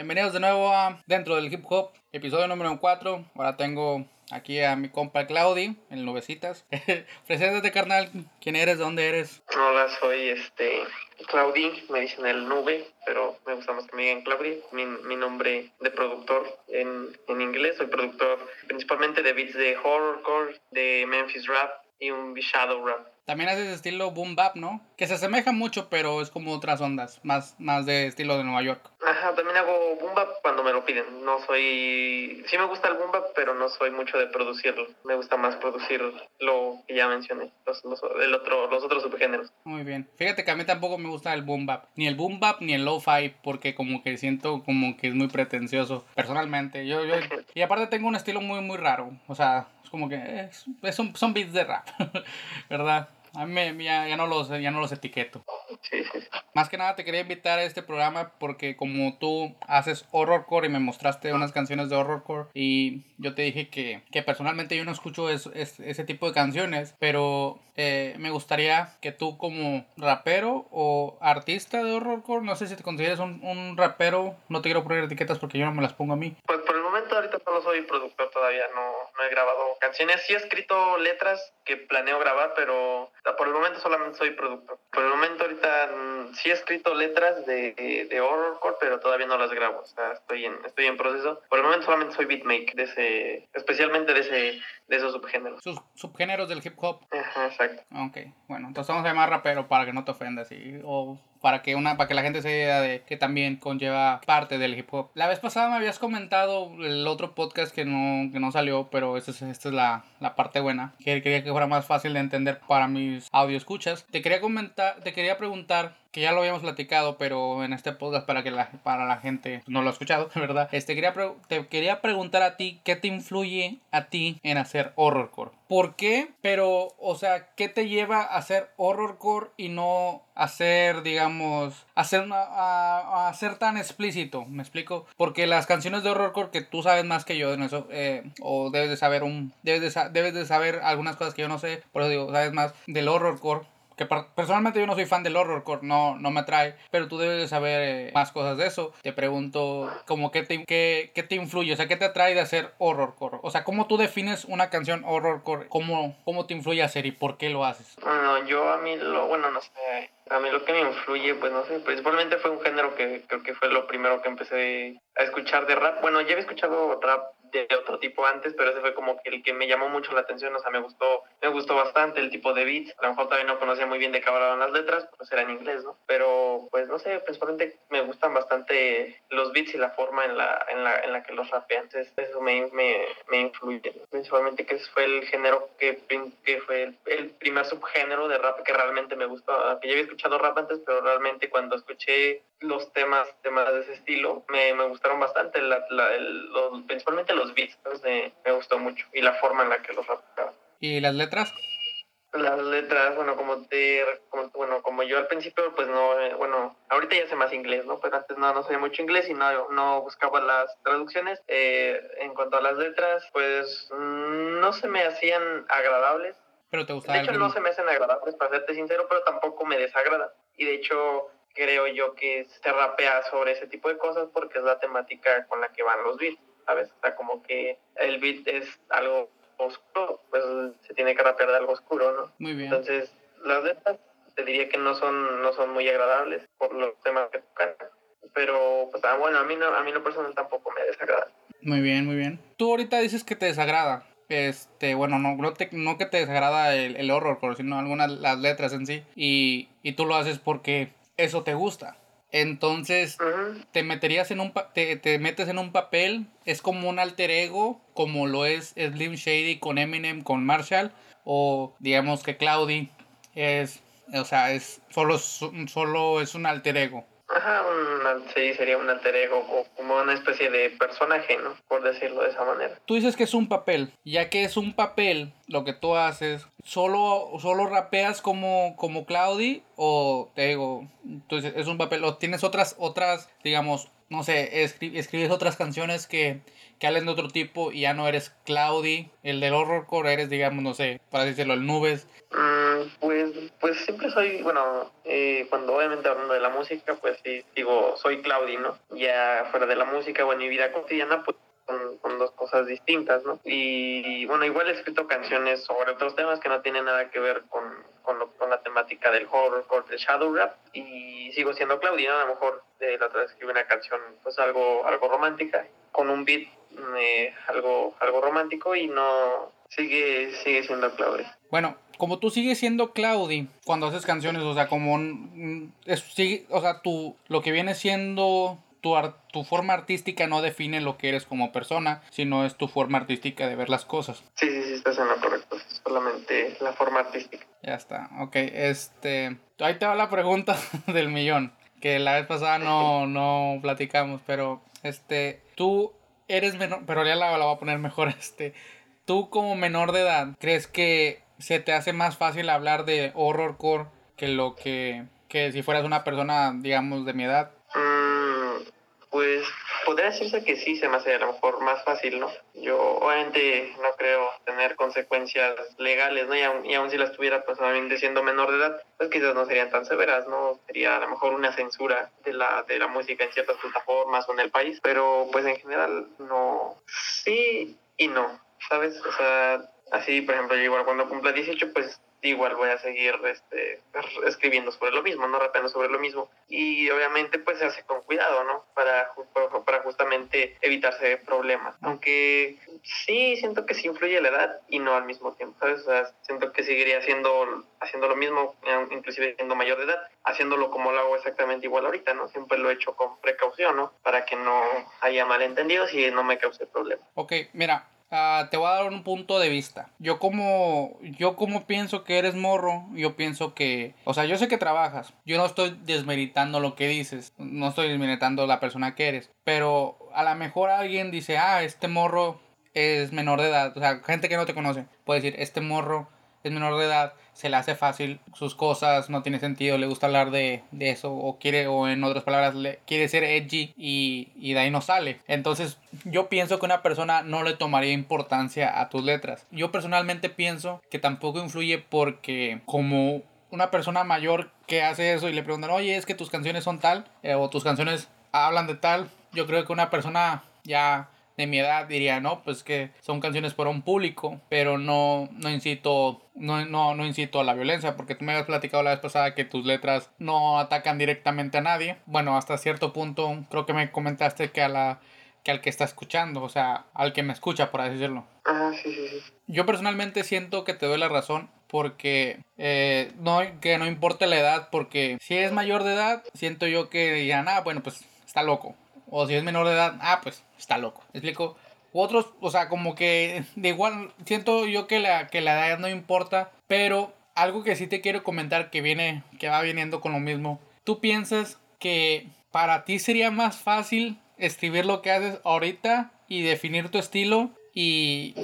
Bienvenidos de nuevo a Dentro del Hip Hop, episodio número 4. Ahora tengo aquí a mi compa Claudi en Nubecitas. Preséntate, carnal. ¿Quién eres? ¿Dónde eres? Hola, soy este Claudi, me dicen el Nube, pero me gusta más que me digan Claudi. Mi, nombre de productor en, en inglés, soy productor principalmente de beats de horrorcore, de Memphis Rap y un Shadow Rap. También haces estilo boom bap, ¿no? Que se asemeja mucho, pero es como otras ondas, más, más de estilo de Nueva York. Ajá, también hago boom bap cuando me lo piden. No soy... Sí me gusta el boom bap, pero no soy mucho de producirlo. Me gusta más producir lo que ya mencioné, los, los, el otro, los otros subgéneros. Muy bien. Fíjate que a mí tampoco me gusta el boom bap. Ni el boom bap ni el lo-fi, porque como que siento como que es muy pretencioso, personalmente. Yo, yo... y aparte tengo un estilo muy, muy raro. O sea, es como que es, es un, son beats de rap, ¿verdad? A mí me, ya, ya, no los, ya no los etiqueto. Sí, sí, sí. Más que nada te quería invitar a este programa porque como tú haces horrorcore y me mostraste unas canciones de horrorcore y yo te dije que, que personalmente yo no escucho es, es, ese tipo de canciones, pero eh, me gustaría que tú como rapero o artista de horrorcore, no sé si te consideras un, un rapero, no te quiero poner etiquetas porque yo no me las pongo a mí. Pues por el momento ahorita solo soy productor todavía, no, no he grabado canciones, sí he escrito letras que planeo grabar, pero por el momento solamente soy productor. Por el momento ahorita mm, sí he escrito letras de, de horrorcore, pero todavía no las grabo. O sea, estoy en, estoy en proceso. Por el momento solamente soy beatmaker, de ese, especialmente de, ese, de esos subgéneros. Sus subgéneros del hip hop. Ajá, exacto. Ok, bueno, entonces vamos a llamar rapero para que no te ofendas, ¿sí? O para que una para que la gente se idea de que también conlleva parte del hip hop. La vez pasada me habías comentado el otro podcast que no, que no salió, pero esta es, esta es la, la parte buena. Que quería que más fácil de entender para mis audio escuchas. Te quería comentar, te quería preguntar que ya lo habíamos platicado, pero en este podcast para que la, para la gente no lo ha escuchado, ¿verdad? Este, quería te quería preguntar a ti, ¿qué te influye a ti en hacer horrorcore? ¿Por qué? Pero, o sea, ¿qué te lleva a hacer horrorcore y no hacer, digamos, hacer una, a, a hacer tan explícito? ¿Me explico? Porque las canciones de horrorcore que tú sabes más que yo en eso, eh, o debes de saber un, debes de, debes de saber algunas cosas que yo no sé, por eso digo, sabes más del horrorcore que personalmente yo no soy fan del horrorcore, no, no me atrae, pero tú debes de saber eh, más cosas de eso. Te pregunto, como qué te, qué, qué te influye, o sea, qué te atrae de hacer horrorcore, o sea, cómo tú defines una canción horrorcore, cómo, cómo te influye hacer y por qué lo haces. Bueno, yo a mí lo, bueno, no sé, a mí lo que me influye, pues no sé, principalmente fue un género que creo que fue lo primero que empecé a escuchar de rap. Bueno, ya había escuchado rap de otro tipo antes, pero ese fue como que el que me llamó mucho la atención, o sea, me gustó, me gustó bastante el tipo de beats. A lo mejor todavía no conocía muy bien de qué hablaban las letras, pues era en inglés, ¿no? Pero, pues no sé, principalmente me gustan bastante los beats y la forma en la, en la, en la que los rapean. Entonces, eso me, me, me influye. Principalmente que fue el género que, que fue el, primer subgénero de rap que realmente me gustó. Que ya había escuchado rap antes, pero realmente cuando escuché los temas, temas de ese estilo, me, me gustaron bastante, la, la, el, principalmente los beats, me, me, gustó mucho y la forma en la que los rapeaban. ¿Y las letras? Las letras, bueno, como te, como, bueno, como yo al principio, pues no, eh, bueno, ahorita ya sé más inglés, ¿no? Pero antes no, no sabía mucho inglés y no, no buscaba las traducciones. Eh, en cuanto a las letras, pues no se me hacían agradables. Pero te gustaba De hecho, no se me hacen agradables, para serte sincero, pero tampoco me desagrada. Y de hecho, creo yo que se rapea sobre ese tipo de cosas porque es la temática con la que van los beats, ¿sabes? O sea, como que el beat es algo oscuro, pues se tiene que rapear de algo oscuro, ¿no? Muy bien. Entonces, las letras te diría que no son, no son muy agradables por los temas que tocan, pero pues ah, bueno, a mí, no, a mí lo personal tampoco me desagrada. Muy bien, muy bien. Tú ahorita dices que te desagrada. Este, bueno, no, no, te, no que te desagrada el, el horror, sino algunas las letras en sí. Y, y tú lo haces porque eso te gusta. Entonces, uh -huh. te meterías en un te, te, metes en un papel, es como un alter ego, como lo es Slim Shady con Eminem, con Marshall, o digamos que Cloudy es, o sea, es solo, solo es un alter ego. Ajá, un, sí, sería un alter ego o como una especie de personaje, ¿no? Por decirlo de esa manera. Tú dices que es un papel, ya que es un papel, lo que tú haces, ¿solo, solo rapeas como, como Claudi o te digo, dices, es un papel, o tienes otras, otras, digamos, no sé, escribes otras canciones que, que hablen de otro tipo y ya no eres Cloudy, el del horrorcore eres, digamos, no sé, para decirlo, el Nubes. Mm, pues, pues siempre soy, bueno, eh, cuando obviamente hablando de la música, pues sí, digo, soy Cloudy, ¿no? Ya fuera de la música o en mi vida cotidiana, pues con, dos cosas distintas, ¿no? Y, bueno, igual he escrito canciones sobre otros temas que no tienen nada que ver con, con, con la temática del horror, con el shadow rap, y sigo siendo Claudia, A lo mejor de la otra vez escribí una canción, pues algo, algo romántica, con un beat eh, algo, algo romántico y no sigue, sigue siendo Claudia. Bueno, como tú sigues siendo Claudi cuando haces canciones, o sea, como es, sigue, o sea, tú lo que viene siendo tu, tu forma artística no define lo que eres como persona, sino es tu forma artística de ver las cosas. Sí, sí, sí, estás en lo correcto. Es solamente la forma artística. Ya está, ok. Este, ahí te va la pregunta del millón, que la vez pasada no, no platicamos, pero este, tú eres menor, pero ya la, la voy a poner mejor, este, tú como menor de edad, ¿crees que se te hace más fácil hablar de horrorcore que lo que, que si fueras una persona, digamos, de mi edad? Pues podría decirse que sí se me hace a lo mejor más fácil, ¿no? Yo obviamente no creo tener consecuencias legales, ¿no? Y aun, si las tuviera, pues obviamente siendo menor de edad, pues quizás no serían tan severas, ¿no? Sería a lo mejor una censura de la, de la música en ciertas plataformas o en el país, pero pues en general no, sí y no, ¿sabes? O sea, así, por ejemplo, yo igual cuando cumpla 18, pues igual voy a seguir este, escribiendo sobre lo mismo, no rapeando sobre lo mismo. Y obviamente pues se hace con cuidado, ¿no? Para, para justamente evitarse problemas. Aunque sí siento que sí influye la edad y no al mismo tiempo, ¿sabes? O sea, siento que seguiría haciendo, haciendo lo mismo, inclusive siendo mayor de edad, haciéndolo como lo hago exactamente igual ahorita, ¿no? Siempre lo he hecho con precaución, ¿no? Para que no haya malentendidos y no me cause problemas. Ok, mira, Ah, te voy a dar un punto de vista. Yo como, yo como pienso que eres morro, yo pienso que, o sea, yo sé que trabajas. Yo no estoy desmeritando lo que dices, no estoy desmeritando la persona que eres. Pero a lo mejor alguien dice, ah, este morro es menor de edad. O sea, gente que no te conoce puede decir, este morro es menor de edad, se le hace fácil sus cosas, no tiene sentido, le gusta hablar de, eso, o quiere, o en otras palabras, le, quiere ser edgy y, y de ahí no sale. Entonces, yo pienso que una persona no le tomaría importancia a tus letras. Yo personalmente pienso que tampoco influye porque como una persona mayor que hace eso y le preguntan, oye, es que tus canciones son tal, eh, o tus canciones hablan de tal, yo creo que una persona ya de mi edad diría, no, pues que son canciones para un público, pero no, no incito, no, no, no incito a la violencia, porque tú me habías platicado la vez pasada que tus letras no atacan directamente a nadie. Bueno, hasta cierto punto creo que me comentaste que a la que al que está escuchando, o sea, al que me escucha, por así decirlo. Ah, sí, sí, sí. Yo personalmente siento que te doy la razón porque eh, no, que no importa la edad, porque si es mayor de edad, siento yo que digan, ah, bueno, pues está loco. O si es menor de edad, ah, pues está loco. ¿Me explico? otros, o sea, como que de igual, siento yo que la, que la edad no importa, pero algo que sí te quiero comentar que viene, que va viniendo con lo mismo. ¿Tú piensas que para ti sería más fácil escribir lo que haces ahorita y definir tu estilo y,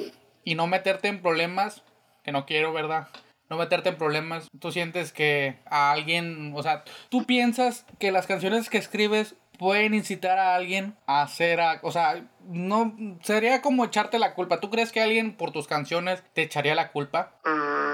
y no meterte en problemas? Que no quiero, ¿verdad? no meterte en problemas. Tú sientes que a alguien, o sea, tú piensas que las canciones que escribes pueden incitar a alguien a hacer, o sea, no sería como echarte la culpa. ¿Tú crees que alguien por tus canciones te echaría la culpa? Mm,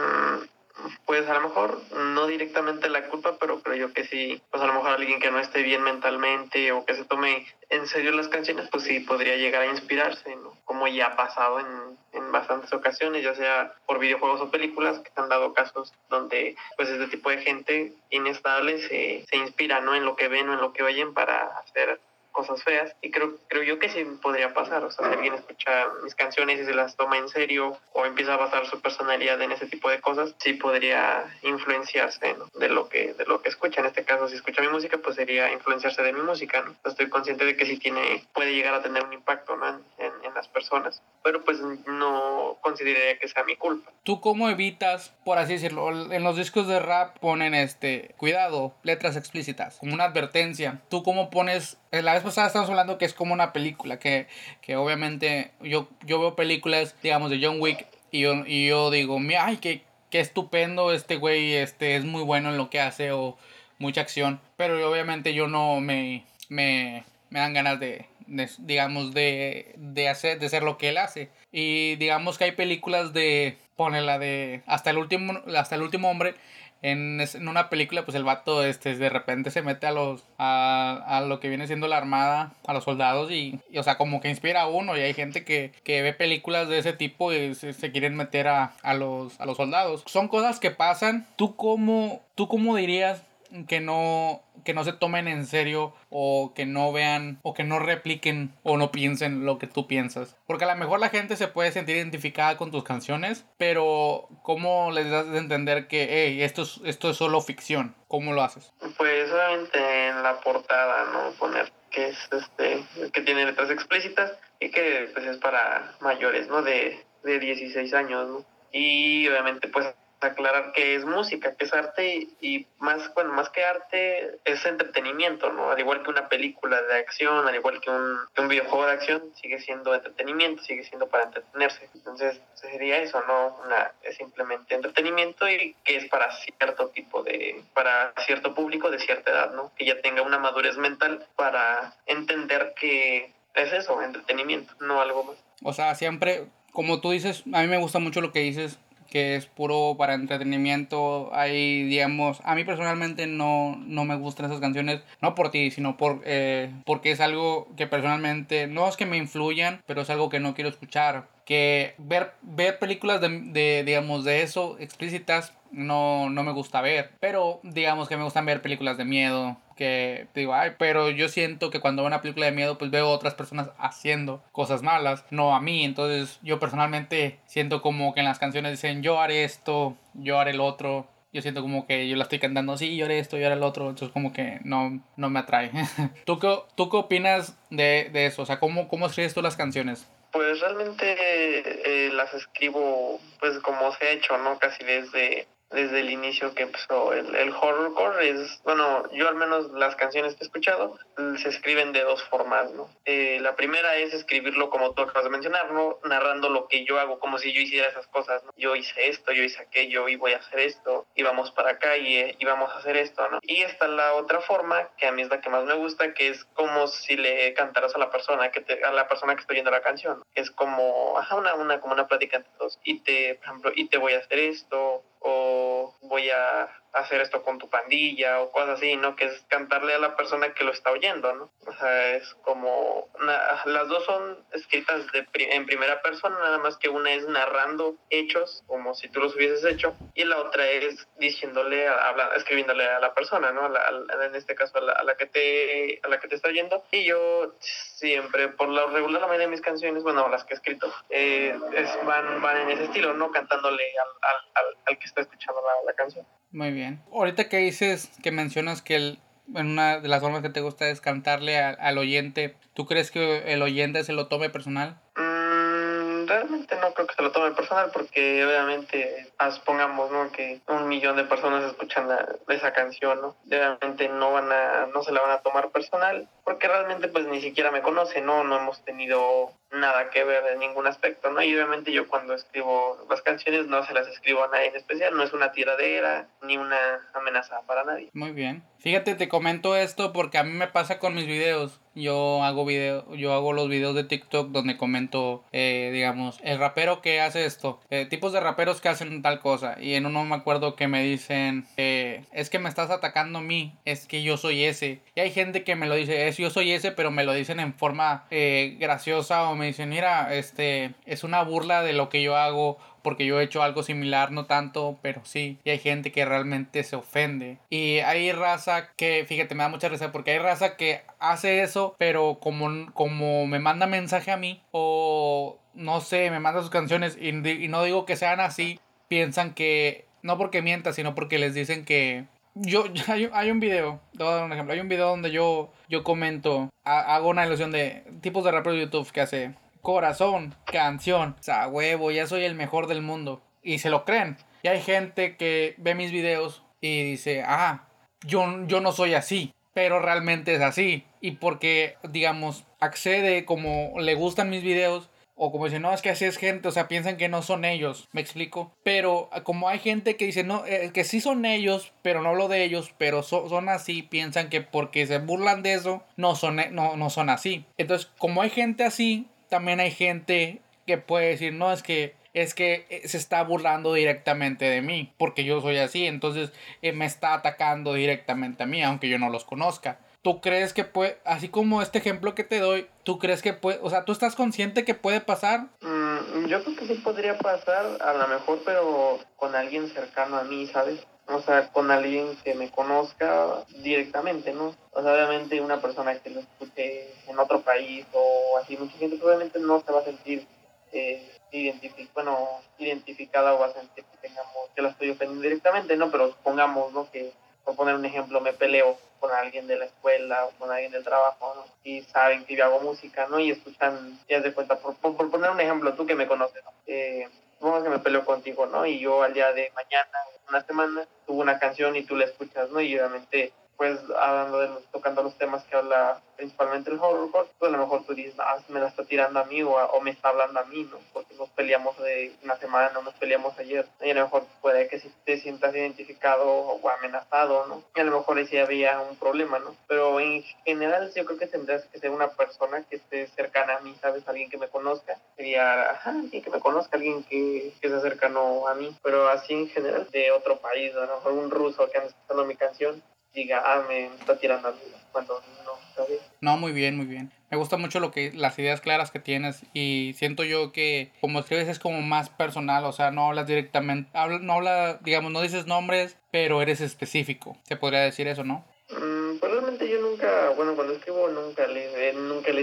pues a lo mejor no directamente la culpa, pero creo yo que sí, pues a lo mejor alguien que no esté bien mentalmente o que se tome en serio las canciones, pues sí podría llegar a inspirarse, ¿no? Como ya ha pasado en, en bastantes ocasiones, ya sea por videojuegos o películas, que se han dado casos donde pues este tipo de gente inestable se, se inspira, ¿no? En lo que ven o en lo que oyen para hacer cosas feas y creo, creo yo que sí podría pasar, o sea, si alguien escucha mis canciones y se las toma en serio o empieza a basar su personalidad en ese tipo de cosas, sí podría influenciarse de lo que de lo que escucha, en este caso si escucha mi música pues sería influenciarse de mi música, ¿no? Estoy consciente de que sí tiene, puede llegar a tener un impacto ¿no? En, las personas, pero pues no consideraría que sea mi culpa. ¿Tú cómo evitas, por así decirlo, en los discos de rap ponen este, cuidado, letras explícitas, como una advertencia, ¿tú cómo pones la vez pasada estamos hablando que es como una película, que, que obviamente yo, yo veo películas, digamos, de John Wick y yo, y yo digo, ay, qué, qué estupendo este güey, este es muy bueno en lo que hace o mucha acción, pero obviamente yo no me, me, me dan ganas de, digamos, de, de hacer, de ser lo que él hace. Y digamos que hay películas de, pone la de, hasta el último, hasta el último hombre, en, en, una película, pues el vato este, de repente se mete a los a, a, lo que viene siendo la armada, a los soldados y, o sea, como que inspira a uno y hay gente que, que ve películas de ese tipo y se, se, quieren meter a, a, los, a los soldados. Son cosas que pasan. ¿Tú cómo, tú cómo dirías que no que no se tomen en serio o que no vean o que no repliquen o no piensen lo que tú piensas. Porque a lo mejor la gente se puede sentir identificada con tus canciones, pero ¿cómo les das de entender que hey, esto, es, esto es solo ficción? ¿Cómo lo haces? Pues solamente en la portada, ¿no? Poner que es este que tiene letras explícitas y que pues es para mayores, ¿no? De, de 16 años, ¿no? Y obviamente pues aclarar que es música, que es arte y más, bueno, más que arte es entretenimiento, ¿no? Al igual que una película de acción, al igual que un, un videojuego de acción, sigue siendo entretenimiento, sigue siendo para entretenerse. Entonces sería eso, ¿no? Una, es simplemente entretenimiento y que es para cierto tipo de, para cierto público de cierta edad, ¿no? Que ya tenga una madurez mental para entender que es eso, entretenimiento, no algo más. O sea, siempre, como tú dices, a mí me gusta mucho lo que dices, que es puro para entretenimiento. Hay, digamos, a mí personalmente no, no me gustan esas canciones, no por ti, sino por, eh, porque es algo que personalmente, no es que me influyan, pero es algo que no quiero escuchar. Que ver, ver películas de, de digamos, de eso explícitas no, no me gusta ver. Pero digamos que me gustan ver películas de miedo. Que digo, ay, pero yo siento que cuando veo una película de miedo, pues veo otras personas haciendo cosas malas, no a mí. Entonces yo personalmente siento como que en las canciones dicen, yo haré esto, yo haré el otro. Yo siento como que yo la estoy cantando, sí, yo haré esto, yo haré el otro. Entonces como que no, no me atrae. ¿Tú, qué, ¿Tú qué opinas de, de eso? O sea, ¿cómo, cómo escribes tú las canciones? Pues realmente eh, las escribo pues como se ha hecho, ¿no? Casi desde desde el inicio que empezó el, el horrorcore es, bueno, yo al menos las canciones que he escuchado se escriben de dos formas, ¿no? Eh, la primera es escribirlo como tú acabas de mencionar, ¿no? Narrando lo que yo hago, como si yo hiciera esas cosas. Yo hice esto, yo hice aquello, y voy a hacer esto, y vamos para acá y, y vamos a hacer esto, ¿no? Y esta la otra forma, que a mí es la que más me gusta, que es como si le cantaras a la persona que te, a la persona que está oyendo la canción. Es como, ajá, una, una, como una plática entre todos. Y te, por ejemplo, y te voy a hacer esto, o voy a hacer esto con tu pandilla o cosas así, ¿no? Que es cantarle a la persona que lo está oyendo, ¿no? O sea, es como... las dos son escritas de, en primera persona, nada más que una es narrando hechos como si tú los hubieses hecho y la otra es diciéndole, hablando, escribiéndole a la persona, ¿no? en este caso a la, a la, que te, a la que te está oyendo. Y yo siempre, por lo regular, la mayoría de mis canciones, bueno, las que he escrito, eh, es, van, van en ese estilo, ¿no? Cantándole al, al, al, que está escuchando la, la canción. Muy bien. Ahorita que dices, que mencionas que el, en una de las formas que te gusta es cantarle al, al oyente, ¿tú crees que el oyente se lo tome personal? Mm, realmente no creo que se lo tome personal porque obviamente pongamos ¿no? que un millón de personas escuchan la, esa canción no obviamente no van a no se la van a tomar personal porque realmente pues ni siquiera me conocen no no hemos tenido nada que ver en ningún aspecto, ¿no? Y obviamente yo cuando escribo las canciones no se las escribo a nadie en especial, no es una tiradera ni una amenaza para nadie. Muy bien. Fíjate, te comento esto porque a mí me pasa con mis videos. Yo hago video, yo hago los videos de TikTok donde comento, eh, digamos, el rapero que hace esto, eh, tipos de raperos que hacen tal cosa. Y en uno me acuerdo que me dicen, eh, es que me estás atacando a mí, es que yo soy ese. Y hay gente que me lo dice, yo soy ese, pero me lo dicen en forma eh, graciosa o me dicen, mira, este, es una burla de lo que yo hago porque yo he hecho algo similar, no tanto, pero sí. Y hay gente que realmente se ofende. Y hay raza que, fíjate, me da mucha risa porque hay raza que hace eso, pero como, como me manda mensaje a mí o no sé, me manda sus canciones y, y no digo que sean así, piensan que, no porque mienta, sino porque les dicen que yo, hay, hay, un video, te voy a dar un ejemplo. Hay un video donde yo, yo comento, hago una ilusión de tipos de rapero de YouTube que hace corazón, canción, o sea, huevo, ya soy el mejor del mundo. Y se lo creen. Y hay gente que ve mis videos y dice, ah, yo, yo no soy así, pero realmente es así. Y porque, digamos, accede como le gustan mis videos, o como dicen, no, es que así es gente, o sea, piensan que no son ellos, me explico. Pero como hay gente que dice, no, eh, que sí son ellos, pero no hablo de ellos, pero son así, piensan que porque se burlan de eso, no son, e, no, no son así. Entonces, como hay gente así, también hay gente que puede decir, no, es que es que eh, se está burlando directamente de mí, porque yo soy así, entonces eh, me está atacando directamente a mí, aunque yo no los conozca. ¿Tú crees que puede, así como este ejemplo que te doy, tú crees que puede, o sea, tú estás consciente que puede pasar? Mm, yo creo que sí podría pasar, a lo mejor, pero con alguien cercano a mí, ¿sabes? O sea, con alguien que me conozca directamente, ¿no? O sea, obviamente una persona que lo escuche en otro país o así, mucha gente obviamente no se va a sentir eh, bueno, identificada o va a sentir que tengamos, que la estoy ofendiendo directamente, ¿no? Pero supongamos, ¿no? Que, por poner un ejemplo, me peleo con alguien de la escuela o con alguien del trabajo, ¿no? Y saben que yo hago música, ¿no? Y escuchan, ya de cuenta, por, por, poner un ejemplo, tú que me conoces, ¿no? Eh, que me peleo contigo, ¿no? Y yo al día de mañana, una semana, tuve una canción y tú la escuchas, ¿no? Y obviamente pues hablando de los, tocando los temas que habla principalmente el horrorcore, pues a lo mejor tú dices, ah, me la está tirando a mí o, me está hablando a mí, ¿no? Porque nos peleamos de una semana, nos peleamos ayer, y a lo mejor puede que si te sientas identificado o amenazado, ¿no? Y a lo mejor ahí sí había un problema, ¿no? Pero en general yo creo que tendrías que ser una persona que esté cercana a mí, ¿sabes? Alguien que me conozca, sería, ajá, alguien que me conozca, alguien que, que sea a mí, pero así en general de otro país, a lo mejor un ruso que anda escuchando mi canción, diga, ah, me está tirando a cuando no, ¿sabes? No, muy bien, muy bien. Me gusta mucho lo que las ideas claras que tienes y siento yo que como escribes es como más personal, o sea, no hablas directamente, habla, no habla, digamos, no dices nombres, pero eres específico. Se podría decir eso, ¿no?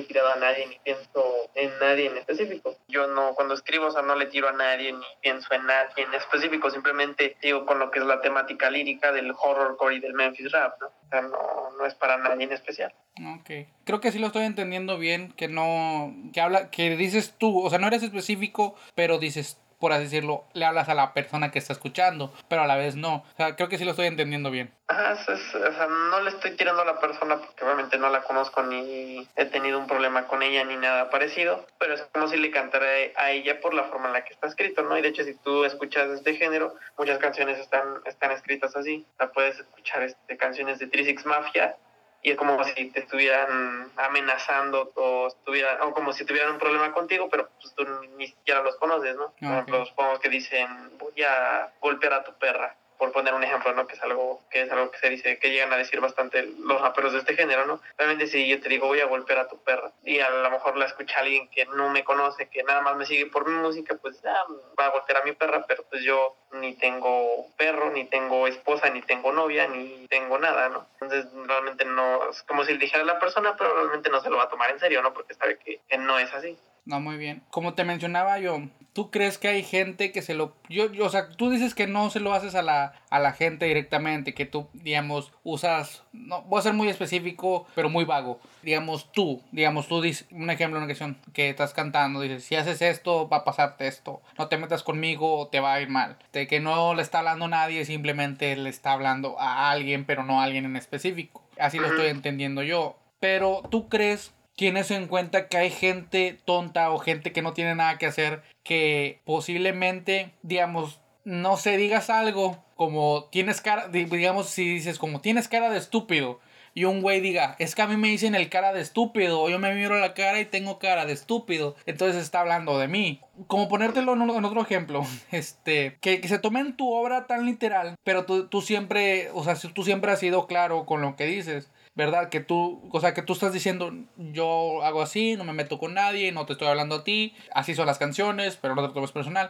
Tirado a nadie ni pienso en nadie en específico. Yo no, cuando escribo, o sea, no le tiro a nadie ni pienso en nadie en específico, simplemente digo con lo que es la temática lírica del horrorcore y del Memphis rap, ¿no? O sea, no, no es para nadie en especial. Ok. Creo que sí lo estoy entendiendo bien, que no, que habla, que dices tú, o sea, no eres específico, pero dices por así decirlo, le hablas a la persona que está escuchando, pero a la vez no. O sea, creo que sí lo estoy entendiendo bien. Ajá, o sea, no le estoy tirando a la persona porque obviamente no la conozco ni he tenido un problema con ella ni nada parecido, pero es como si le cantara a ella por la forma en la que está escrito, ¿no? Y de hecho, si tú escuchas este género, muchas canciones están, están escritas así. O sea, puedes escuchar este, canciones de Trisix Mafia y es como si te estuvieran amenazando o estuvieran, o como si tuvieran un problema contigo, pero pues tú ni siquiera los conoces, ¿no? Por ejemplo, supongo que dicen, voy a golpear a tu perra por poner un ejemplo, ¿no? Que es algo que es algo que se dice, que llegan a decir bastante los raperos de este género, ¿no? Realmente si yo te digo voy a golpear a tu perra y a lo mejor la escucha alguien que no me conoce, que nada más me sigue por mi música, pues ah, va a golpear a mi perra, pero pues yo ni tengo perro, ni tengo esposa, ni tengo novia, ni tengo nada, ¿no? Entonces realmente no, es como si le dijera la persona, pero realmente no se lo va a tomar en serio, ¿no? Porque sabe que no es así. No, muy bien. Como te mencionaba yo, ¿tú crees que hay gente que se lo... Yo, yo, o sea, tú dices que no se lo haces a la, a la gente directamente, que tú, digamos, usas... No, voy a ser muy específico, pero muy vago. Digamos, tú, digamos, tú dices, un ejemplo, una canción que estás cantando, dices, si haces esto, va a pasarte esto. No te metas conmigo, te va a ir mal. De que no le está hablando a nadie, simplemente le está hablando a alguien, pero no a alguien en específico. Así lo estoy entendiendo yo. Pero tú crees tienes en cuenta que hay gente tonta o gente que no tiene nada que hacer que posiblemente, digamos, no se digas algo como tienes cara, digamos, si dices como tienes cara de estúpido y un güey diga, es que a mí me dicen el cara de estúpido, o yo me miro la cara y tengo cara de estúpido, entonces está hablando de mí. Como ponértelo en, otro ejemplo, este, que, se tomen tu obra tan literal, pero tú, tú siempre, o sea, tú siempre has sido claro con lo que dices. ¿Verdad? Que tú, o sea, que tú estás diciendo, yo hago así, no me meto con nadie, no te estoy hablando a ti, así son las canciones, pero no te tomes personal.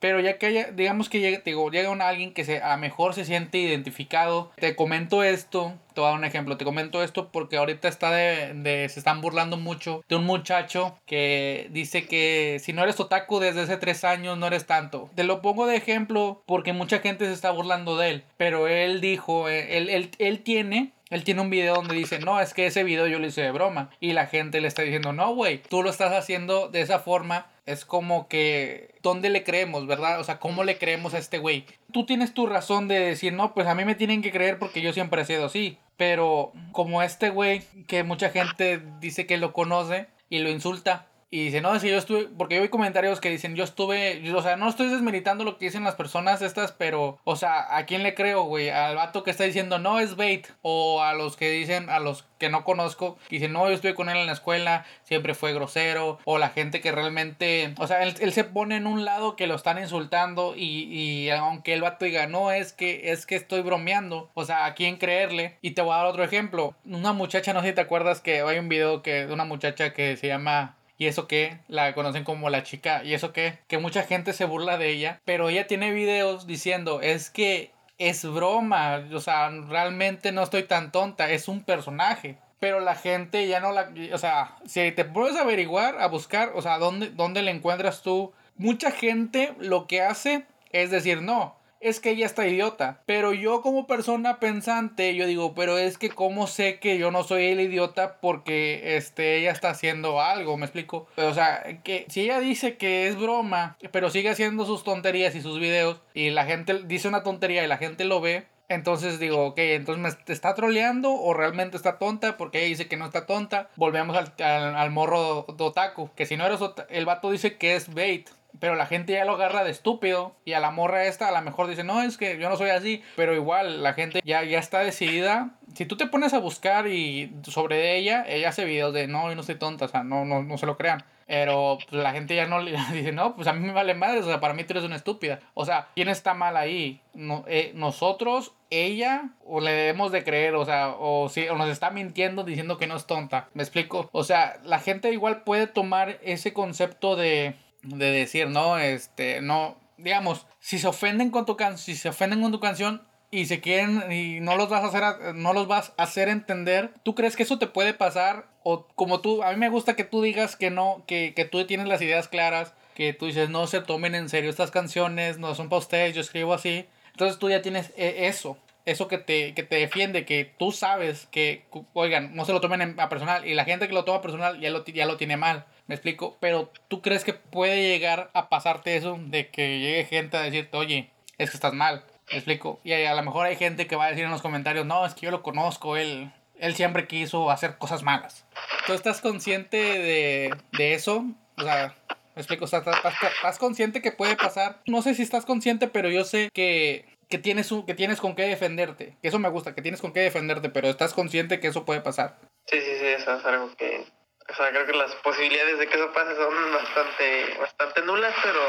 Pero ya que haya, digamos que llega, digo, llega un alguien que se, a mejor se siente identificado, te comento esto, te voy a dar un ejemplo, te comento esto porque ahorita está de, de, se están burlando mucho de un muchacho que dice que si no eres otaku desde hace tres años no eres tanto. Te lo pongo de ejemplo porque mucha gente se está burlando de él, pero él dijo, eh, él, él, él tiene él tiene un video donde dice, no, es que ese video yo lo hice de broma. Y la gente le está diciendo, no, güey, tú lo estás haciendo de esa forma. Es como que, ¿dónde le creemos, verdad? O sea, ¿cómo le creemos a este güey? Tú tienes tu razón de decir, no, pues a mí me tienen que creer porque yo siempre he sido así. Pero como este güey, que mucha gente dice que lo conoce y lo insulta, Y dice, no, si yo estuve, porque yo vi comentarios que dicen, yo estuve, o sea, no estoy desmeritando lo que dicen las personas estas, pero, o sea, ¿a quién le creo, güey? Al vato que está diciendo, no, es bait. O a los que dicen, a los que no conozco, que dicen, no, yo estuve con él en la escuela, siempre fue grosero. O la gente que realmente, o sea, él, él se pone en un lado que lo están insultando y, y aunque el vato diga, no, es que, es que estoy bromeando. O sea, ¿a quién creerle? Y te voy a dar otro ejemplo. Una muchacha, no sé si te acuerdas que hay un video que de una muchacha que se llama y eso que la conocen como la chica y eso que que mucha gente se burla de ella, pero ella tiene videos diciendo, es que es broma, o sea, realmente no estoy tan tonta, es un personaje. Pero la gente ya no la, o sea, si te puedes averiguar, a buscar, o sea, ¿dónde, dónde le encuentras tú? Mucha gente lo que hace es decir, no, es que ella está idiota. Pero yo como persona pensante, yo digo, pero es que cómo sé que yo no soy el idiota porque este, ella está haciendo algo, ¿me explico? O sea, que si ella dice que es broma, pero sigue haciendo sus tonterías y sus videos, y la gente dice una tontería y la gente lo ve, entonces digo, ok, entonces me está troleando o realmente está tonta porque ella dice que no está tonta. Volvemos al, al, al morro de otaku, que si no eres el vato dice que es bait. Pero la gente ya lo agarra de estúpido. Y a la morra esta a lo mejor dice, no, es que yo no soy así. Pero igual la gente ya, ya está decidida. Si tú te pones a buscar y sobre ella, ella hace videos de, no, yo no soy tonta, o sea, no, no, no se lo crean. Pero pues, la gente ya no le dice, no, pues a mí me vale madre, o sea, para mí tú eres una estúpida. O sea, ¿quién está mal ahí? No, eh, ¿Nosotros, ella, o le debemos de creer? O sea, o, si, o nos está mintiendo diciendo que no es tonta. ¿Me explico? O sea, la gente igual puede tomar ese concepto de, de decir, no, este, no, digamos, si se ofenden con tu canción, si se ofenden con tu canción y se quieren y no los vas a hacer no los vas a hacer entender, ¿tú crees que eso te puede pasar o como tú a mí me gusta que tú digas que no, que, que tú tienes las ideas claras, que tú dices, "No se tomen en serio estas canciones, no son para ustedes, yo escribo así." Entonces tú ya tienes e, eso eso que te, que te defiende, que tú sabes que, oigan, no se lo tomen a personal y la gente que lo toma personal ya lo, ya lo tiene mal. Me explico, pero tú crees que puede llegar a pasarte eso de que llegue gente a decirte, oye, es que estás mal. Me explico. Y a lo mejor hay gente que va a decir en los comentarios, no, es que yo lo conozco, él, él siempre quiso hacer cosas malas. ¿Tú estás consciente de, de eso? O sea, me explico, estás, estás, estás consciente que puede pasar. No sé si estás consciente, pero yo sé que que tienes, que tienes con qué defenderte. Eso me gusta, que tienes con qué defenderte, pero estás consciente que eso puede pasar. Sí, sí, sí, eso es algo que... O sea, creo que las posibilidades de que eso pase son bastante, bastante nulas, pero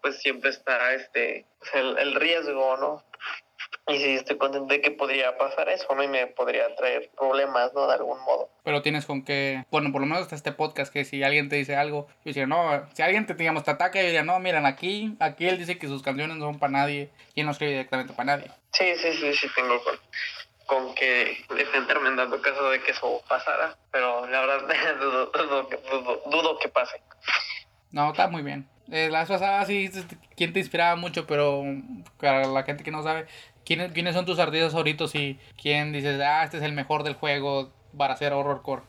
pues siempre está este, pues, el, el riesgo, ¿no? Y sí, estoy contento de que podría pasar eso, a mí me podría traer problemas, ¿no? De algún modo. Pero tienes con qué, bueno, por lo menos hasta este podcast, que si alguien te dice algo, yo diría, no, si alguien te, digamos, te ataca, yo diría, no, miren, aquí, aquí él dice que sus canciones no son para nadie, y él no escribe directamente para nadie. Sí, sí, sí, sí, tengo con, con que en dado caso de que eso pasara, pero la verdad dudo, dudo, dudo, dudo que pase. No, está muy bien. Eh, las pasadas sí, quién te inspiraba mucho, pero para la gente que no sabe, ¿quiénes, quiénes son tus artistas favoritos y quién dices, ah, este es el mejor del juego para hacer horrorcore?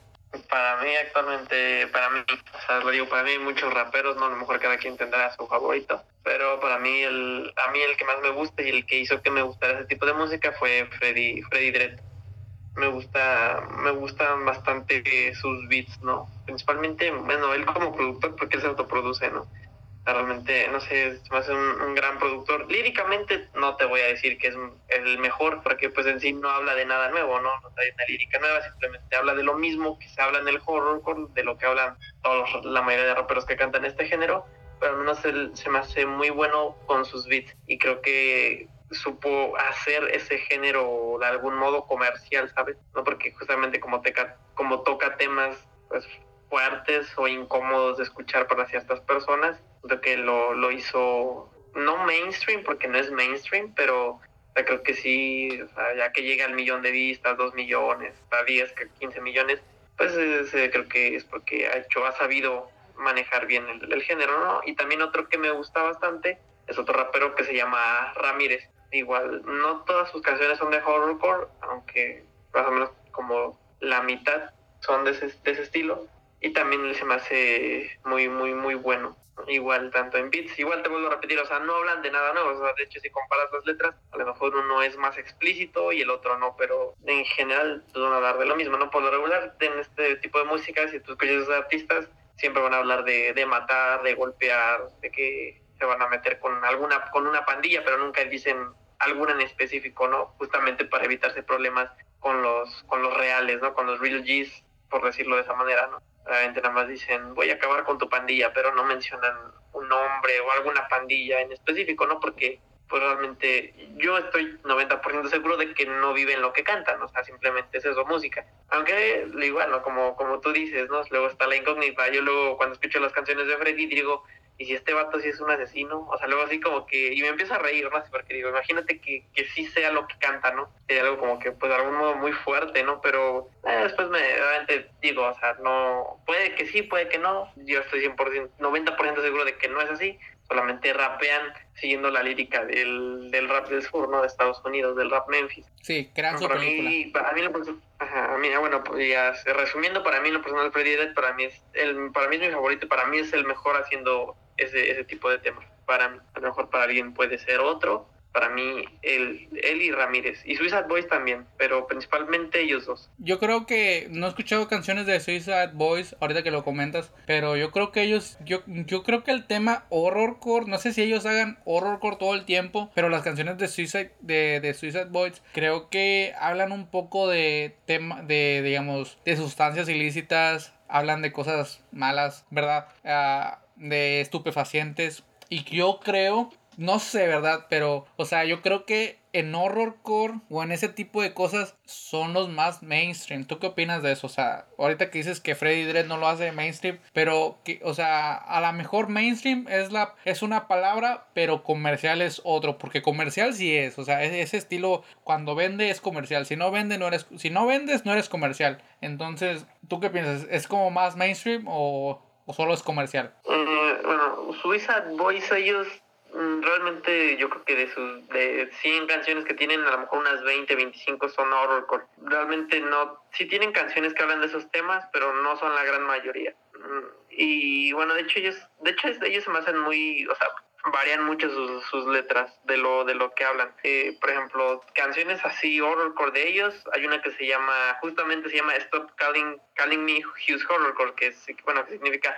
Para mí actualmente, para mí, o sea, lo digo, para mí muchos raperos, no, a lo mejor cada quien tendrá su favorito, pero para mí el, a mí el que más me gusta y el que hizo que me gustara ese tipo de música fue Freddy, Freddy Dredd. Me gusta, me gustan bastante sus beats, ¿no? Principalmente, bueno, él como productor, porque él se autoproduce, ¿no? Realmente, no sé, se me hace un, gran productor. Líricamente no te voy a decir que es el mejor, porque pues en sí no habla de nada nuevo, ¿no? No hay una lírica nueva, simplemente habla de lo mismo que se habla en el horrorcore, de lo que hablan todos la mayoría de raperos que cantan este género, pero al menos él se me hace muy bueno con sus beats y creo que supo hacer ese género de algún modo comercial, ¿sabes? No porque justamente como, te, como toca temas pues fuertes o incómodos de escuchar para ciertas personas, creo que lo, lo hizo no mainstream porque no es mainstream, pero creo que sí, o sea, ya que llega al millón de vistas, dos millones, a 10, 15 millones, pues eh, creo que es porque ha hecho, ha sabido manejar bien el, el, género, ¿no? Y también otro que me gusta bastante es otro rapero que se llama Ramírez. Igual, no todas sus canciones son de horrorcore, aunque más o menos como la mitad son de ese, de ese estilo. Y también se me hace muy, muy, muy bueno igual tanto en beats, igual te vuelvo a repetir, o sea, no hablan de nada nuevo, de hecho si comparas las letras, a lo mejor uno es más explícito y el otro no, pero en general van a hablar de lo mismo, ¿no? Por lo regular, en este tipo de música, si tú escuchas artistas, siempre van a hablar de, de matar, de golpear, de que se van a meter con alguna con una pandilla, pero nunca dicen alguna en específico, ¿no? Justamente para evitarse problemas con los con los reales, ¿no? Con los real G's, por decirlo de esa manera, ¿no? Realmente nada más dicen, voy a acabar con tu pandilla, pero no mencionan un nombre o alguna pandilla en específico, ¿no? Porque pues realmente yo estoy 90% seguro de que no viven lo que cantan, o sea, simplemente es eso, música. Aunque igual, ¿no? Como, como tú dices, ¿no? Luego está la incógnita. Yo luego cuando escucho las canciones de Freddy digo, ¿y si este vato sí es un asesino? O sea, luego así como que, y me empiezo a reír, ¿no? Porque digo, imagínate que, que sí sea lo que canta, ¿no? Sería algo como que, pues, de algún modo muy fuerte, ¿no? Pero eh, después me, realmente digo, o sea, no, puede que sí, puede que no. Yo estoy 100%, 90% seguro de que no es así solamente rapean siguiendo la lírica del, del rap del sur, ¿no? De Estados Unidos, del rap Memphis. Sí, crean su película. Mí, para mí, ajá, a mí, bueno, pues ya, resumiendo, para mí lo personal Freddy Dead, para mí es el, para mí es mi favorito, para mí es el mejor haciendo ese, ese tipo de temas. Para a lo mejor para alguien puede ser otro, para mí él, él y Ramírez y Suicide Boys también, pero principalmente ellos dos. Yo creo que no he escuchado canciones de Suicide Boys ahorita que lo comentas, pero yo creo que ellos yo yo creo que el tema horrorcore, no sé si ellos hagan horrorcore todo el tiempo, pero las canciones de Suicide de, de Suicide Boys creo que hablan un poco de tema de digamos de sustancias ilícitas, hablan de cosas malas, ¿verdad? Uh, de estupefacientes y yo creo no sé, ¿verdad? Pero, o sea, yo creo que en horrorcore o en ese tipo de cosas son los más mainstream. ¿Tú qué opinas de eso? O sea, ahorita que dices que Freddy Dredd no lo hace mainstream, pero que, o sea, a lo mejor mainstream es la es una palabra, pero comercial es otro, porque comercial sí es, o sea, ese estilo cuando vende es comercial, si no vende no eres si no vendes no eres comercial. Entonces, ¿tú qué piensas? ¿Es como más mainstream o, o solo es comercial? Eh, bueno, Suicide Boys ellos Mm, realmente yo creo que de sus de 100 canciones que tienen, a lo mejor unas 20, 25 son horrorcore. Realmente no, sí tienen canciones que hablan de esos temas, pero no son la gran mayoría. Mm, y bueno, de hecho ellos, de hecho ellos se me hacen muy, o sea, varían mucho sus, sus letras de lo de lo que hablan. Eh, por ejemplo, canciones así horrorcore de ellos, hay una que se llama, justamente se llama Stop Calling, calling Me Hughes Horrorcore, que es, bueno, que significa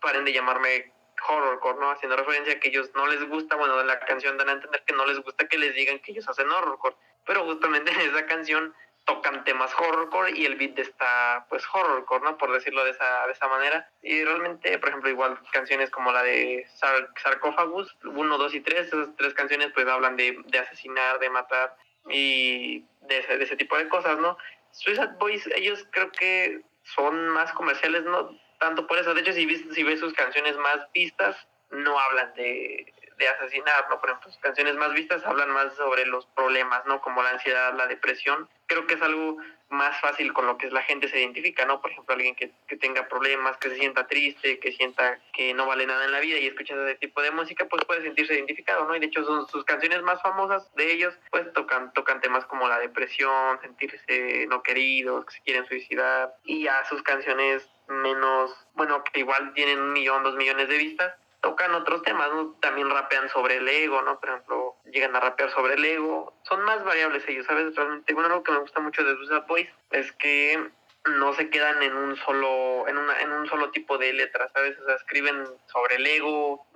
paren de llamarme horrorcore, ¿no? Haciendo referencia a que ellos no les gusta, bueno, la canción dan a entender que no les gusta que les digan que ellos hacen horrorcore, pero justamente en esa canción tocan temas horrorcore y el beat está pues horrorcore, ¿no? Por decirlo de esa, de esa manera. Y realmente, por ejemplo, igual canciones como la de Sar Sarcófagos, 1, 2 y 3, esas tres canciones pues hablan de, de asesinar, de matar y de ese, de ese tipo de cosas, ¿no? Suicide Boys, ellos creo que son más comerciales, ¿no? tanto por eso. De hecho, si ves, si ves sus canciones más vistas, no hablan de, de asesinar, ¿no? Por ejemplo, sus canciones más vistas hablan más sobre los problemas, ¿no? Como la ansiedad, la depresión. Creo que es algo más fácil con lo que la gente se identifica, ¿no? Por ejemplo, alguien que, que tenga problemas, que se sienta triste, que sienta que no vale nada en la vida y escucha ese tipo de música, pues puede sentirse identificado, ¿no? Y de hecho son sus canciones más famosas de ellos, pues tocan, tocan temas como la depresión, sentirse no queridos, que se quieren suicidar. Y a sus canciones menos, bueno, que igual tienen un millón, dos millones de vistas, tocan otros temas, ¿no? También rapean sobre el ego, ¿no? Por ejemplo, llegan a rapear sobre el ego. Son más variables ellos, ¿sabes? Realmente, bueno, algo que me gusta mucho de Suicide Boys es que no se quedan en un solo en una en un solo tipo de letras, ¿sabes? O sea, escriben sobre el ego,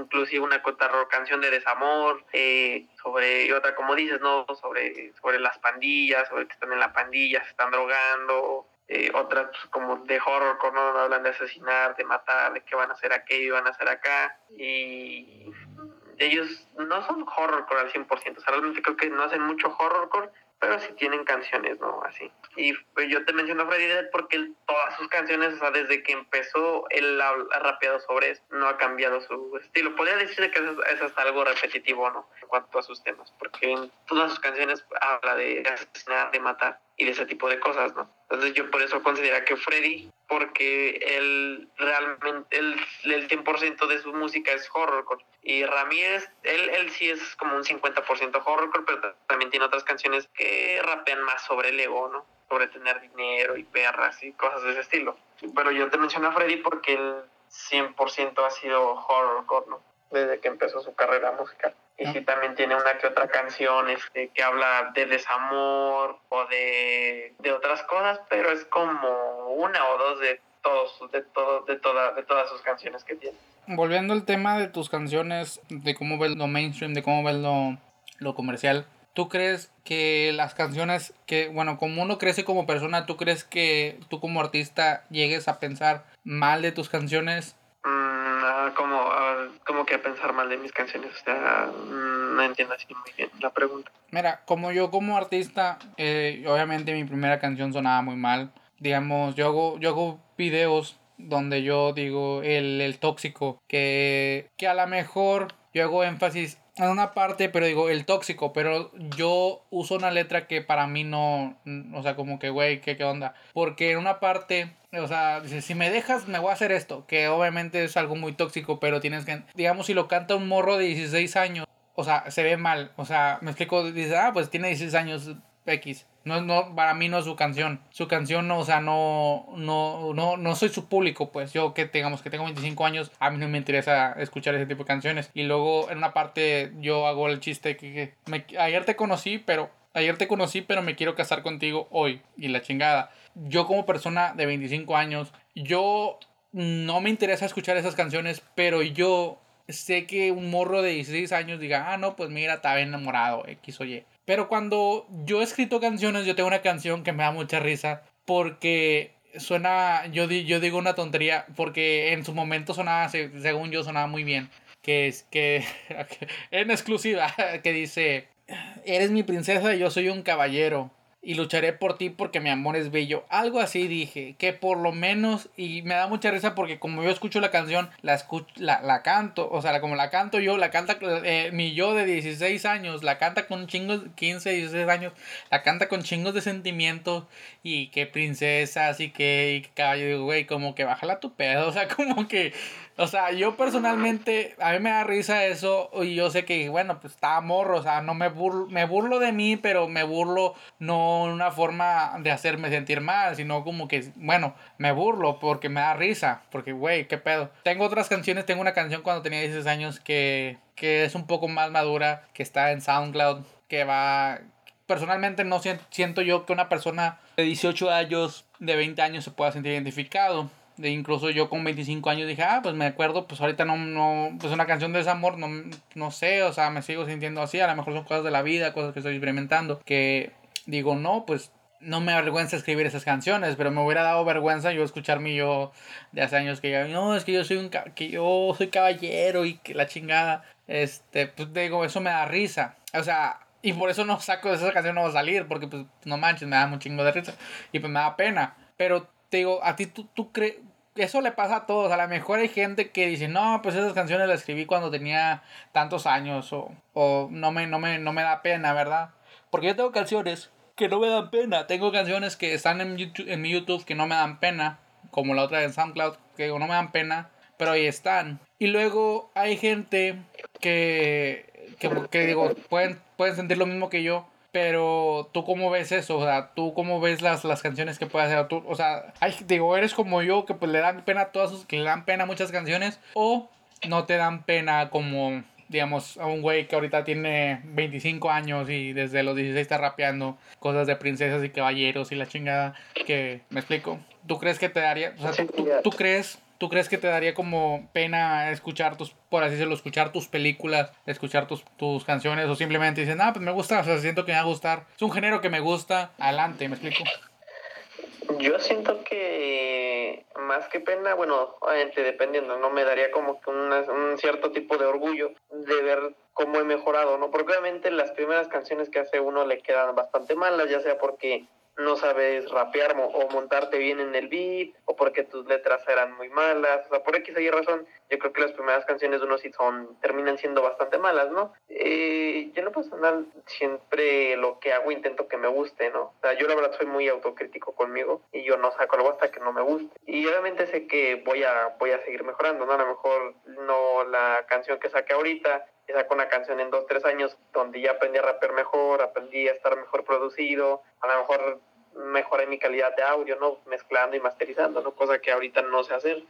inclusive una canción de desamor, eh, sobre y otra como dices, ¿no? Sobre sobre las pandillas, sobre que están en la pandilla, se están drogando, eh, otras pues, como de horror, ¿no? hablan de asesinar, de matar, de que van a hacer aquello, van a hacer acá. Y ellos no son horrorcore al 100%, o sea, realmente creo que no hacen mucho horrorcore, pero sí tienen canciones, ¿no? Así. Y pues, yo te menciono Freddy Dead porque todas sus canciones, o sea, desde que empezó, él ha, rapeado sobre eso, no ha cambiado su estilo. Podría decirse que es, hasta algo repetitivo, ¿no? En cuanto a sus temas, porque en todas sus canciones habla de asesinar, de matar y de ese tipo de cosas, ¿no? Entonces yo por eso considero que Freddy, porque él realmente, él, el 100% de su música es horrorcore. Y Ramírez, él, él sí es como un 50% horrorcore, pero también tiene otras canciones que rapean más sobre el ego, ¿no? Sobre tener dinero y perras y cosas de ese estilo. Pero yo te menciono a Freddy porque él 100% ha sido horrorcore, ¿no? Desde que empezó su carrera musical. Y sí también tiene una que otra canción este, que habla de desamor o de, de otras cosas, pero es como una o dos de todos, de todo, de toda, de todas sus canciones que tiene. Volviendo al tema de tus canciones, de cómo ves lo mainstream, de cómo ves lo, lo comercial, ¿tú crees que las canciones que, bueno, como uno crece como persona, ¿tú crees que tú como artista llegues a pensar mal de tus canciones? Mm, como, como que a pensar mal de mis canciones, o sea, mm, no entiendo así muy bien la pregunta. Mira, como yo como artista, eh, obviamente mi primera canción sonaba muy mal. Digamos, yo hago, yo hago videos donde yo digo el, el tóxico, que, que a lo mejor yo hago énfasis en una parte, pero digo el tóxico, pero yo uso una letra que para mí no, o sea, como que, güey, ¿qué, ¿qué onda? Porque en una parte, o sea, dice, si me dejas, me voy a hacer esto, que obviamente es algo muy tóxico, pero tienes que, digamos, si lo canta un morro de 16 años, o sea, se ve mal, o sea, me explico, dice, ah, pues tiene 16 años X. No, no, para mí no es su canción. Su canción, no, o sea, no, no, no, no soy su público, pues. Yo que digamos que tengo 25 años, a mí no me interesa escuchar ese tipo de canciones. Y luego en una parte yo hago el chiste que, ayer te conocí, pero ayer te conocí, pero me quiero casar contigo hoy. Y la chingada. Yo como persona de 25 años, yo no me interesa escuchar esas canciones, pero yo sé que un morro de 16 años diga, ah, no, pues mira, estaba enamorado, X o Y. Pero cuando yo he escrito canciones, yo tengo una canción que me da mucha risa porque suena, yo, yo digo una tontería, porque en su momento sonaba, según yo, sonaba muy bien. Que es que, en exclusiva, que dice, eres mi princesa y yo soy un caballero y lucharé por ti porque mi amor es bello. Algo así dije, que por lo menos, y me da mucha risa porque como yo escucho la canción, la, escucho, la, la canto, o sea, como la canto yo, la canta eh, mi yo de 16 años, la canta con chingos, 15, 16 años, la canta con chingos de sentimientos y que princesa, así que, y que caballo, güey, como que bájala tu pedo, o sea, como que o sea, yo personalmente, a mí me da risa eso y yo sé que, bueno, pues está morro, o sea, no me burlo, me burlo de mí, pero me burlo no en una forma de hacerme sentir mal, sino como que, bueno, me burlo porque me da risa, porque, güey, qué pedo. Tengo otras canciones, tengo una canción cuando tenía 16 años que, que es un poco más madura, que está en SoundCloud, que va... Personalmente no siento yo que una persona de 18 años, de 20 años se pueda sentir identificado de incluso yo con 25 años dije, ah, pues me acuerdo, pues ahorita no, no, pues una canción de desamor, no, no sé, o sea, me sigo sintiendo así, a lo mejor son cosas de la vida, cosas que estoy experimentando, que digo, no, pues no me avergüenza escribir esas canciones, pero me hubiera dado vergüenza yo escuchar mi yo de hace años que ya, no, es que yo soy un, que yo soy caballero y que la chingada, este, pues digo, eso me da risa, o sea, y por eso no saco de esa canción, no va a salir, porque pues no manches, me da un chingo de risa, y pues me da pena, pero digo, a ti tú, tú crees, eso le pasa a todos. A lo mejor hay gente que dice, no, pues esas canciones las escribí cuando tenía tantos años o, o no, me, no, me, no me da pena, ¿verdad? Porque yo tengo canciones que no me dan pena. Tengo canciones que están en, YouTube, en mi YouTube que no me dan pena, como la otra en SoundCloud, que no me dan pena, pero ahí están. Y luego hay gente que, que, que digo, pueden, pueden sentir lo mismo que yo pero tú cómo ves eso, o sea, tú cómo ves las, las canciones que puedes hacer, tú, o sea, hay, digo, eres como yo que pues le dan pena a todas sus, que le dan pena a muchas canciones, o no te dan pena como, digamos, a un güey que ahorita tiene 25 años y desde los 16 está rapeando cosas de princesas y caballeros y la chingada, que, me explico, ¿tú crees que te daría, o sea, tú, tú crees ¿Tú crees que te daría como pena escuchar tus, por así decirlo, escuchar tus películas, escuchar tus, tus canciones o simplemente dices, ah, pues me gusta, o sea, siento que me va a gustar, es un género que me gusta, adelante, ¿me explico? Yo siento que más que pena, bueno, obviamente dependiendo, ¿no? Me daría como que un cierto tipo de orgullo de ver cómo he mejorado, ¿no? Porque obviamente las primeras canciones que hace uno le quedan bastante malas, ya sea porque no sabes rapear o montarte bien en el beat, o porque tus letras eran muy malas, o sea, por X y razón, yo creo que las primeras canciones uno sí son, terminan siendo bastante malas, ¿no? Eh, yo en lo personal siempre lo que hago intento que me guste, ¿no? O sea, yo la verdad soy muy autocrítico conmigo y yo no saco algo hasta que no me guste. Y obviamente sé que voy a, voy a seguir mejorando, ¿no? A lo mejor no la canción que saqué ahorita saco una canción en dos, tres años donde ya aprendí a rapear mejor, aprendí a estar mejor producido, a lo mejor mejoré mi calidad de audio, ¿no? Mezclando y masterizando, ¿no? Cosa que ahorita no sé hacer.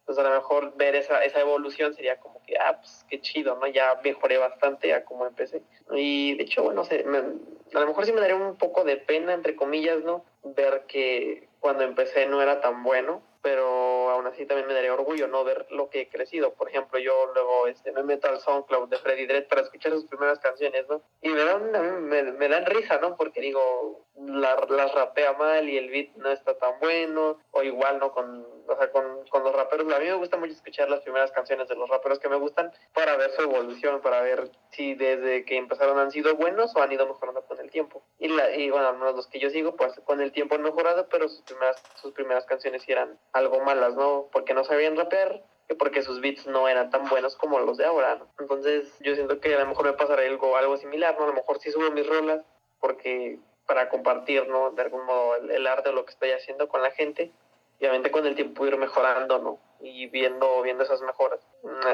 Entonces a lo mejor ver esa, esa evolución sería como que, ah, pues qué chido, ¿no? Ya mejoré bastante a como empecé. Y de hecho, bueno, sé, a lo mejor sí me daría un poco de pena, entre comillas, ¿no? Ver que cuando empecé no era tan bueno pero aún así también me daría orgullo no ver lo que he crecido. Por ejemplo, yo luego este, me meto al SoundCloud de Freddy Dredd para escuchar sus primeras canciones, ¿no? Y me dan, me, me dan risa, ¿no? Porque digo, las la rapea mal y el beat no está tan bueno, o igual, ¿no? Con, o sea, con, con, los raperos. A mí me gusta mucho escuchar las primeras canciones de los raperos que me gustan para ver su evolución, para ver si desde que empezaron han sido buenos o han ido mejorando con el tiempo. Y, la, y bueno, los que yo sigo, pues con el tiempo han mejorado, pero sus primeras, sus primeras canciones eran algo malas, ¿no? Porque no sabían rapear, porque sus beats no eran tan buenos como los de ahora, ¿no? Entonces yo siento que a lo mejor me pasará algo, algo similar, ¿no? A lo mejor sí subo mis rolas porque para compartir, ¿no? De algún modo el, arte o lo que estoy haciendo con la gente y obviamente con el tiempo ir mejorando, ¿no? Y viendo, viendo esas mejoras.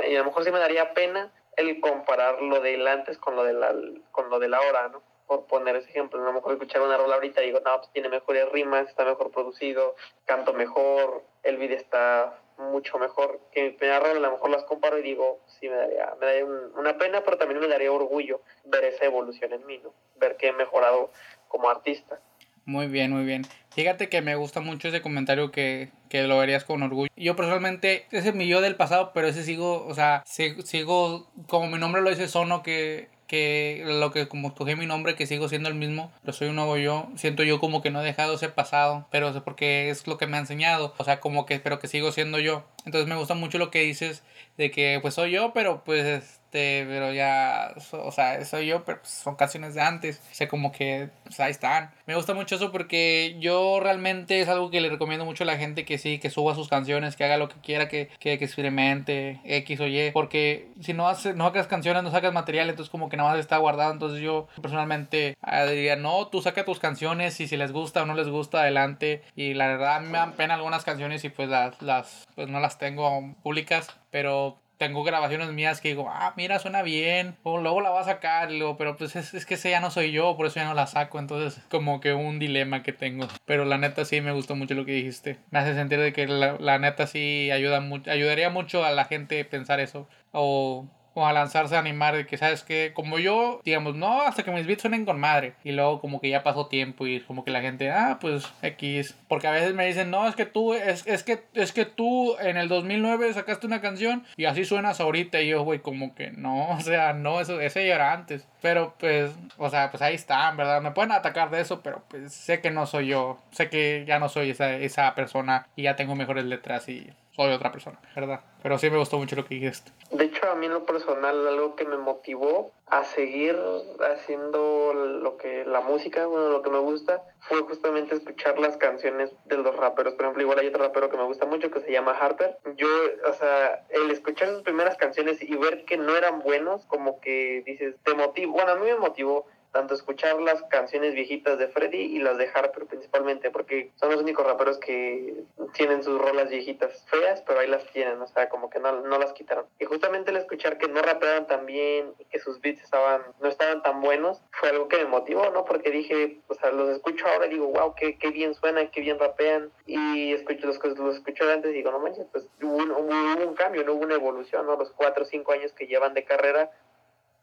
Y a lo mejor sí me daría pena el comparar lo del antes con lo de la, con lo de la hora, ¿no? Por poner ese ejemplo, a lo mejor escuchar una rola ahorita y digo, no, pues tiene mejores rimas, está mejor producido, canto mejor, el video está mucho mejor que mi primera rola, a lo mejor las comparo y digo, sí, me daría, me daría una pena, pero también me daría orgullo ver esa evolución en mí, ¿no? Ver que he mejorado como artista. Muy bien, muy bien. Fíjate que me gusta mucho ese comentario que, que lo verías con orgullo. Yo personalmente, ese es mi yo del pasado, pero ese sigo, o sea, sigo, como mi nombre lo dice, Sono, que, que lo que como escogí mi nombre, que sigo siendo el mismo, pero soy un nuevo yo, siento yo como que no he dejado ese pasado, pero porque es lo que me ha enseñado, o sea, como que, pero que sigo siendo yo. Entonces me gusta mucho lo que dices de que pues soy yo, pero pues este, pero ya, o sea, soy yo, pero pues, son canciones de antes. O sea, como que, pues ahí están. Me gusta mucho eso porque yo realmente es algo que le recomiendo mucho a la gente que sí, que suba sus canciones, que haga lo que quiera, que, que, experimente, X o Y. Porque si no, haces, no sacas canciones, no sacas material, entonces como que nada más está guardado. Entonces yo personalmente ah, diría, no, tú saca tus canciones y si les gusta o no les gusta, adelante. Y la verdad, me dan pena algunas canciones y pues las, las pues no las tengo públicas. Pero tengo grabaciones mías que digo, ah, mira, suena bien, o luego la voy a sacar, pero pues es, es, que ese ya no soy yo, por eso ya no la saco, entonces como que un dilema que tengo. Pero la neta sí me gustó mucho lo que dijiste. Me hace sentir de que la, la neta sí ayuda ayudaría mucho a la gente pensar eso. O a lanzarse a animar de que, ¿sabes que Como yo, digamos, no, hasta que mis beats suenen con madre. Y luego como que ya pasó tiempo y como que la gente, ah, pues X. Porque a veces me dicen, no, es que tú, es, es, que, es que tú en el 2009 sacaste una canción y así suenas ahorita. Y yo, güey, como que no, o sea, no, eso, ese ya era antes. Pero pues, o sea, pues ahí están, ¿verdad? Me pueden atacar de eso, pero pues sé que no soy yo. Sé que ya no soy esa, esa persona y ya tengo mejores letras y soy otra persona, ¿verdad? Pero sí me gustó mucho lo que dijiste. De a mí en lo personal, algo que me motivó a seguir haciendo lo que la música, bueno, lo que me gusta, fue justamente escuchar las canciones de los raperos. Por ejemplo, igual hay otro rapero que me gusta mucho que se llama Harper. Yo, o sea, el escuchar sus primeras canciones y ver que no eran buenos, como que dices, te motivó, bueno, a mí me motivó tanto escuchar las canciones viejitas de Freddy y las de Harper principalmente, porque son los únicos raperos que tienen sus rolas viejitas feas, pero ahí las tienen, o sea, como que no, no las quitaron. Y justamente el escuchar que no rapeaban tan bien y que sus beats estaban, no estaban tan buenos, fue algo que me motivó, ¿no? Porque dije, o sea, los escucho ahora y digo, wow, qué, qué bien suenan, qué bien rapean, y escucho los, los escucho antes y digo, no manches, pues hubo un, hubo un cambio, no hubo una evolución, ¿no? Los cuatro o cinco años que llevan de carrera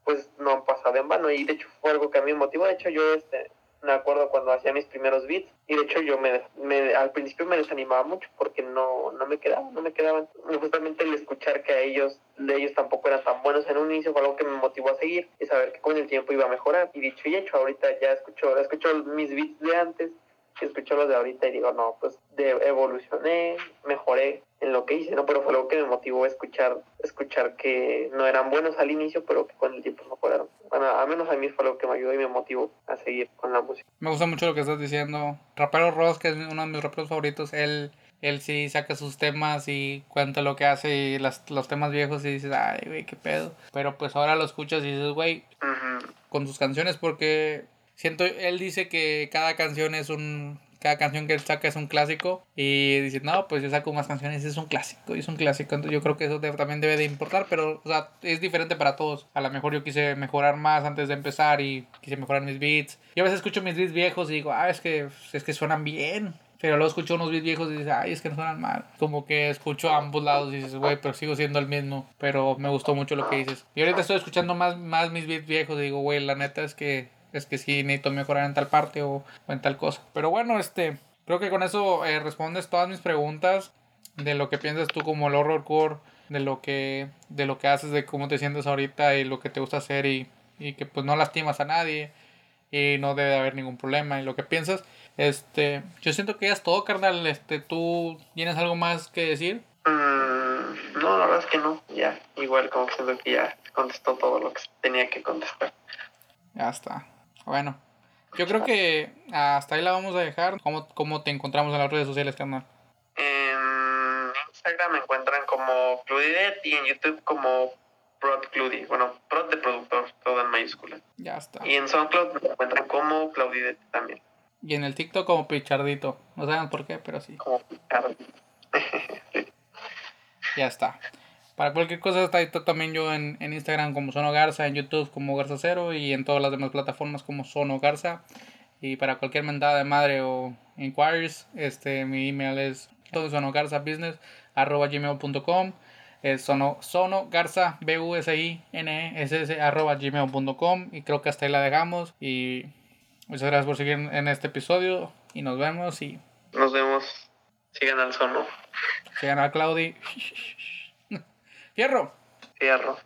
pues no han pasado en vano y de hecho fue algo que a mí me motivó, de hecho yo este me acuerdo cuando hacía mis primeros beats y de hecho yo me, me al principio me desanimaba mucho porque no, no me quedaban, no me quedaban. Justamente el escuchar que a ellos, de ellos tampoco eran tan buenos en un inicio fue algo que me motivó a seguir y saber que con el tiempo iba a mejorar. Y dicho y hecho, ahorita ya escucho, escucho mis beats de antes escucho los de ahorita y digo, no, pues de, evolucioné, mejoré en lo que hice, ¿no? Pero fue algo que me motivó a escuchar, escuchar que no eran buenos al inicio, pero que con el tiempo mejoraron. Bueno, a menos a mí fue algo que me ayudó y me motivó a seguir con la música. Me gusta mucho lo que estás diciendo. Rapero Ross, que es uno de mis raperos favoritos, él él sí saca sus temas y cuenta lo que hace y las, los temas viejos y dices, ay, güey, qué pedo. Pero pues ahora lo escuchas y dices, güey, con sus canciones porque siento, él dice que cada canción es un, cada canción que él saca es un clásico y dice, no, pues yo saco más canciones, es un clásico, es un clásico, entonces yo creo que eso también debe de importar, pero o sea, es diferente para todos. A lo mejor yo quise mejorar más antes de empezar y quise mejorar mis beats. Yo a veces escucho mis beats viejos y digo, ah, es que, es que suenan bien. Pero luego escucho unos beats viejos y dices, ay, es que no suenan mal. Como que escucho a ambos lados y dices, güey, pero sigo siendo el mismo. Pero me gustó mucho lo que dices. Y ahorita estoy escuchando más, más mis beats viejos y digo, güey, la neta es que es que sí necesito mejorar en tal parte o, en tal cosa. Pero bueno, este, creo que con eso eh, respondes todas mis preguntas. de lo que piensas tú como el horrorcore, de lo que, de lo que haces, de cómo te sientes ahorita y lo que te gusta hacer y, y que pues no lastimas a nadie y no debe haber ningún problema y lo que piensas. Este, yo siento que ya es todo, carnal. Este, ¿tú tienes algo más que decir? Mm, no, la verdad es que no. Ya, igual como que siento que ya contestó todo lo que tenía que contestar. Ya está. Bueno, yo creo que hasta ahí la vamos a dejar. ¿Cómo, cómo te encontramos en las redes sociales, carnal? En Instagram me encuentran como Cludidet y en YouTube como Prod Cludy. Bueno, Prod de productor, todo en mayúsculas. Ya está. Y en SoundCloud me encuentran como Claudidet también. Y en el TikTok como Pichardito. No saben por qué, pero sí. Como Pichard. Ya está. Para cualquier cosa está ahí también yo en, en Instagram como Sono Garza, en YouTube como Garza Cero y en todas las demás plataformas como Sono Garza. Y para cualquier mentada de madre o inquiries, este, mi email es sonogarzabusiness arroba gmail.com es sono, sono garza b u s i n e s s arroba gmail.com y creo que hasta ahí la dejamos y muchas gracias por seguir en este episodio y nos vemos y Nos vemos. Sigan al sono. sigan a Claudi Fierro Fierro.